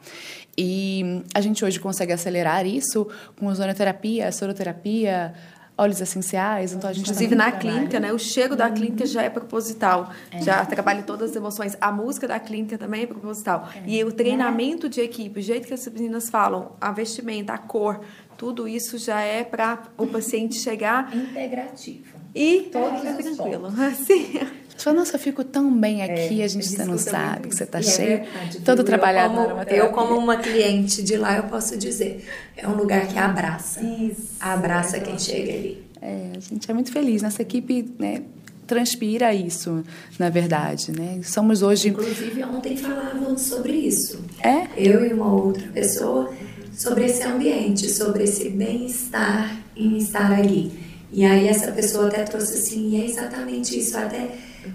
E a gente hoje consegue acelerar isso com ozonoterapia, soroterapia, óleos essenciais, então a gente inclusive na trabalha. clínica, né? O cheiro da clínica já é proposital, é. já trabalha todas as emoções. A música da clínica também é proposital. É. E o treinamento de equipe, o jeito que as meninas falam, a vestimenta, a cor, tudo isso já é para o paciente chegar integrativo. E todos é tranquilo. [laughs] Assim. Fala, nossa, eu fico tão bem aqui, é, a gente você não sabe que você está é cheio, verdade, todo trabalhado eu como, eu como uma cliente de lá, eu posso dizer, é um lugar que abraça, Isso, abraça quem chega ali. É, a gente é muito feliz, nossa equipe, né, transpira isso, na verdade, né? Somos hoje... Inclusive, ontem falávamos sobre isso. É? Eu e uma outra pessoa sobre esse ambiente, sobre esse bem-estar em estar ali. E aí essa pessoa até trouxe assim, e é exatamente isso, até,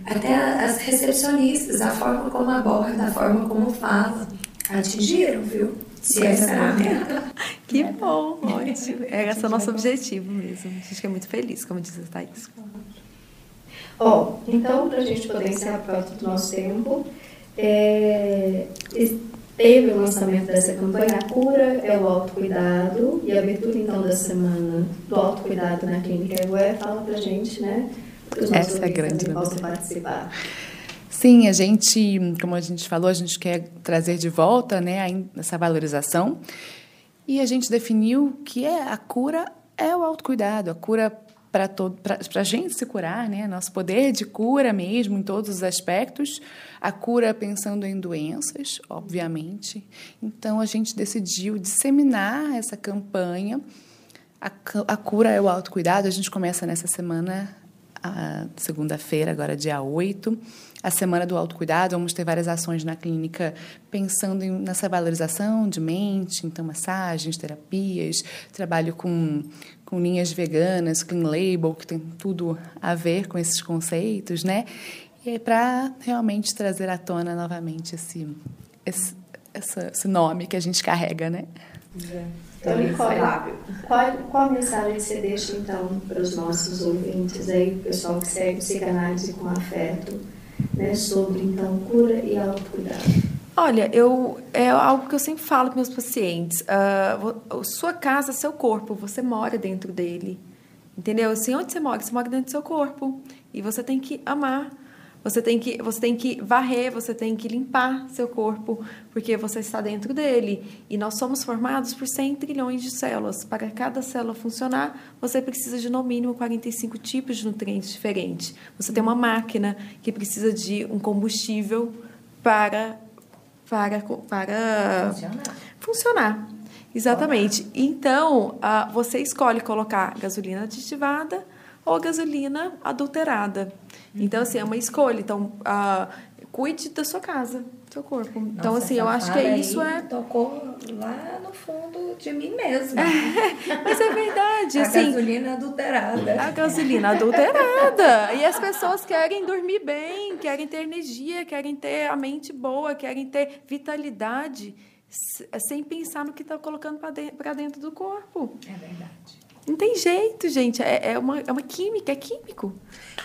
até as recepcionistas, a forma como aborda, a forma como fala, atingiram, viu? Se essa era a meta. [laughs] Que bom, ótimo. [laughs] É esse é o nosso objetivo mesmo. A gente fica muito feliz, como diz a Thaís. Ó, oh, então, para a gente poder encerrar por causa do nosso tempo, é, teve o lançamento dessa campanha, a cura é o autocuidado, e a abertura então da semana do autocuidado na Clínica Egué, fala pra gente, né? Essa é a grande possam participar. Sim, a gente, como a gente falou, a gente quer trazer de volta né, essa valorização. E a gente definiu que é, a cura é o autocuidado, a cura para a gente se curar, né? Nosso poder de cura mesmo, em todos os aspectos. A cura pensando em doenças, obviamente. Então, a gente decidiu disseminar essa campanha. A, a cura é o autocuidado. A gente começa nessa semana segunda-feira, agora dia 8, a Semana do Autocuidado. Vamos ter várias ações na clínica pensando em, nessa valorização de mente, então massagens, terapias, trabalho com, com linhas veganas, clean label, que tem tudo a ver com esses conceitos, né? E é para realmente trazer à tona novamente esse, esse, esse nome que a gente carrega, né? Então, Nicole, qual, qual mensagem você deixa, então, para os nossos ouvintes aí, o pessoal que segue psicanálise com afeto, né, sobre, então, cura e autocuidado? Olha, eu, é algo que eu sempre falo com meus pacientes. Uh, sua casa, seu corpo, você mora dentro dele. Entendeu? Assim, onde você mora? Você mora dentro do seu corpo. E você tem que amar você tem que você tem que varrer, você tem que limpar seu corpo, porque você está dentro dele. E nós somos formados por 100 trilhões de células. Para cada célula funcionar, você precisa de no mínimo 45 tipos de nutrientes diferentes. Você tem uma máquina que precisa de um combustível para para para funcionar. funcionar. Exatamente. Então, uh, você escolhe colocar gasolina aditivada ou gasolina adulterada. Então, assim, é uma escolha. Então, uh, cuide da sua casa, do seu corpo. Nossa, então, assim, eu acho que isso é. Tocou lá no fundo de mim mesma. É, mas é verdade. a assim, gasolina adulterada. A gasolina adulterada. e as pessoas querem dormir bem, querem ter energia, querem ter a mente boa, querem ter vitalidade, sem pensar no que está colocando para dentro, dentro do corpo. É verdade. Não tem jeito, gente. É, é, uma, é uma química, é químico.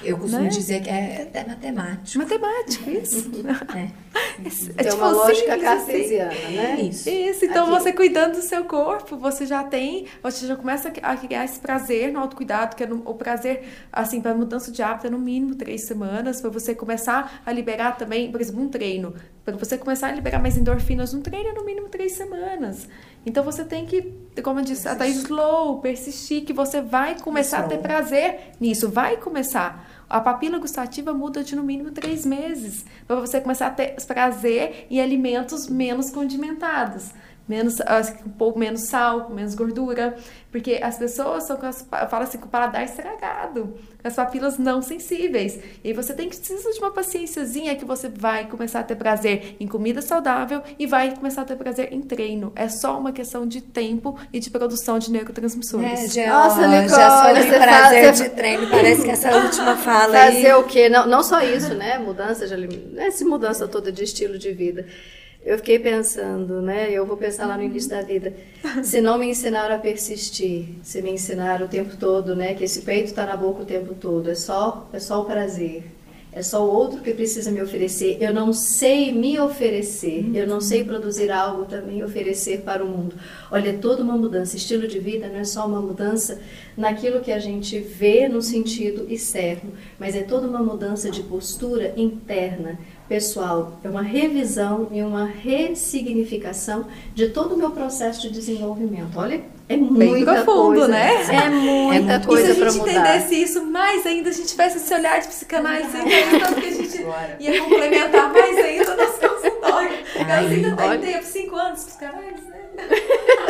Eu costumo né? dizer que é, é matemático. Matemático, isso. [laughs] é. é, é uma tipo lógica assim, cartesiana, né? Isso. Isso. Então, Aqui. você cuidando do seu corpo, você já tem, você já começa a criar esse prazer no autocuidado, que é no, o prazer, assim, para mudança de hábito é no mínimo três semanas, para você começar a liberar também, por exemplo, um treino. Para você começar a liberar mais endorfinas no treino é no mínimo três semanas. Então você tem que, como eu disse, até slow, persistir, que você vai começar a ter prazer nisso, vai começar. A papila gustativa muda de no mínimo três meses, para você começar a ter prazer em alimentos menos condimentados menos, um pouco menos sal, menos gordura, porque as pessoas são, falam assim, com o paladar estragado, as papilas não sensíveis. E aí você tem que precisar de uma paciênciazinha que você vai começar a ter prazer em comida saudável e vai começar a ter prazer em treino. É só uma questão de tempo e de produção de neurotransmissores. É, Nossa, Nicole, já sobre prazer faz, de treino, parece que essa [laughs] última fala Fazer aí... o quê? Não, não só isso, né? Mudança de alimentação, essa mudança toda de estilo de vida eu fiquei pensando, né? Eu vou pensar lá no início da vida. Se não me ensinaram a persistir, se me ensinaram o tempo todo, né? Que esse peito está na boca o tempo todo, é só, é só o prazer. É só o outro que precisa me oferecer. Eu não sei me oferecer. Eu não sei produzir algo também oferecer para o mundo. Olha, é toda uma mudança. Estilo de vida não é só uma mudança naquilo que a gente vê no sentido externo, mas é toda uma mudança de postura interna pessoal, é uma revisão e uma ressignificação de todo o meu processo de desenvolvimento. Olha, é muita Bem profundo, coisa, né? É [laughs] muita é coisa para mudar. E se a gente entendesse isso mais ainda, a gente tivesse esse olhar de psicanálise, então que a gente ia complementar mais ainda nosso [laughs] consultório. Eu ainda tem tempo, cinco anos psicanálise, né?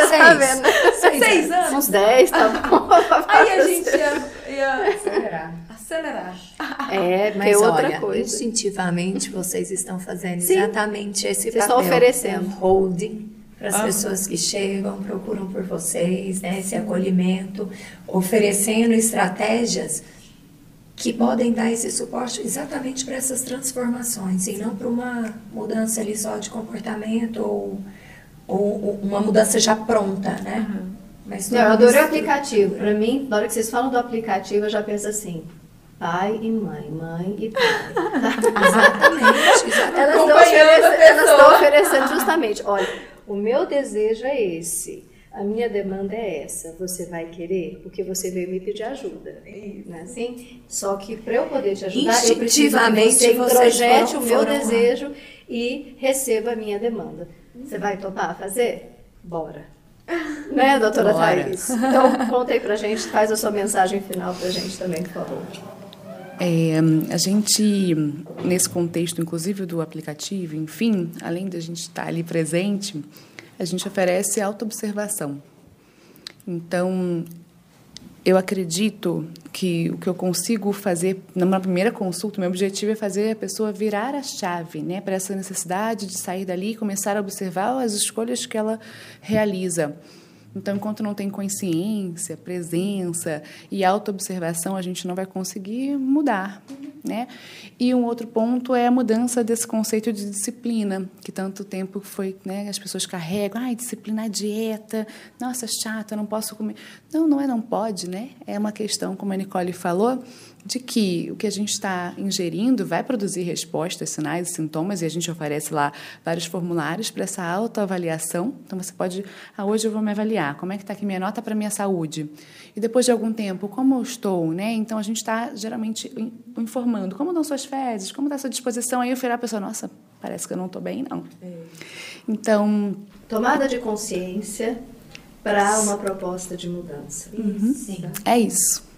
Seis. Tá vendo? Seis, Seis anos. Uns dez, tá bom. Aí a gente ia, ia acelerar acelerar. É, [laughs] mas é outra olha, coisa. instintivamente vocês estão fazendo Sim. exatamente esse vocês papel. estão oferecendo. Holding para as pessoas que chegam, procuram por vocês, né, esse acolhimento, oferecendo estratégias que podem dar esse suporte exatamente para essas transformações e não para uma mudança ali só de comportamento ou, ou uma mudança já pronta, né? Uhum. Mas não, eu adorei o aplicativo. Para mim, na hora que vocês falam do aplicativo, eu já penso assim: pai e mãe, mãe e pai. [laughs] exatamente, exatamente. Elas estão, oferecendo, elas estão oferecendo justamente, olha, o meu desejo é esse. A minha demanda é essa. Você vai querer? Porque você veio me pedir ajuda. Não é assim? Só que para eu poder te ajudar, eu preciso que você projete o meu desejo lá. e receba a minha demanda. Você vai topar fazer? Bora. [laughs] né, doutora Bora. Thaís? Então, conta aí pra gente, faz a sua mensagem final pra gente também, por favor. É, a gente, nesse contexto, inclusive do aplicativo, enfim, além de a gente estar ali presente, a gente oferece autoobservação. Então, eu acredito que o que eu consigo fazer numa primeira consulta, meu objetivo é fazer a pessoa virar a chave, né, para essa necessidade de sair dali e começar a observar as escolhas que ela realiza. Então, enquanto não tem consciência, presença e autoobservação, a gente não vai conseguir mudar, né? E um outro ponto é a mudança desse conceito de disciplina, que tanto tempo foi, né, as pessoas carregam, ai, disciplina a dieta, nossa, chata, não posso comer. Não, não é não pode, né? É uma questão, como a Nicole falou, de que o que a gente está ingerindo vai produzir respostas, sinais e sintomas, e a gente oferece lá vários formulários para essa autoavaliação. Então, você pode, ah, hoje eu vou me avaliar, como é que está aqui minha nota para minha saúde? E depois de algum tempo, como eu estou? Né? Então, a gente está geralmente informando, como estão suas fezes, como está a sua disposição? Aí eu virar a pessoa, nossa, parece que eu não estou bem, não. É. Então... Tomada de consciência para uma proposta de mudança. Uhum. Sim. É isso.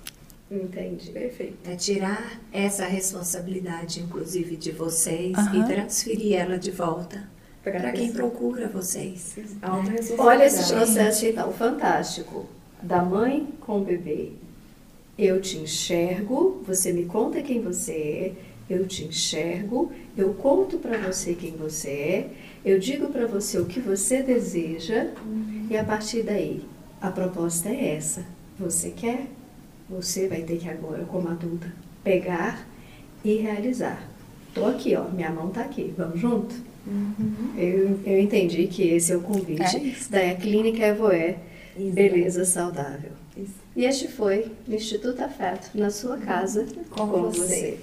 Entendi. Perfeito. É tirar essa responsabilidade, inclusive, de vocês uhum. e transferir ela de volta para quem procura vocês. Olha esse processo então, fantástico. Da mãe com o bebê. Eu te enxergo, você me conta quem você é, eu te enxergo, eu conto para você quem você é, eu digo para você o que você deseja uhum. e a partir daí a proposta é essa. Você quer? Você vai ter que agora, como adulta, pegar e realizar. Tô aqui, ó, minha mão tá aqui. Vamos junto? Uhum. Eu, eu entendi que esse é o convite é da Clínica Evoé Beleza Saudável. Isso. E este foi o Instituto Afeto, na sua casa, com, com você. você.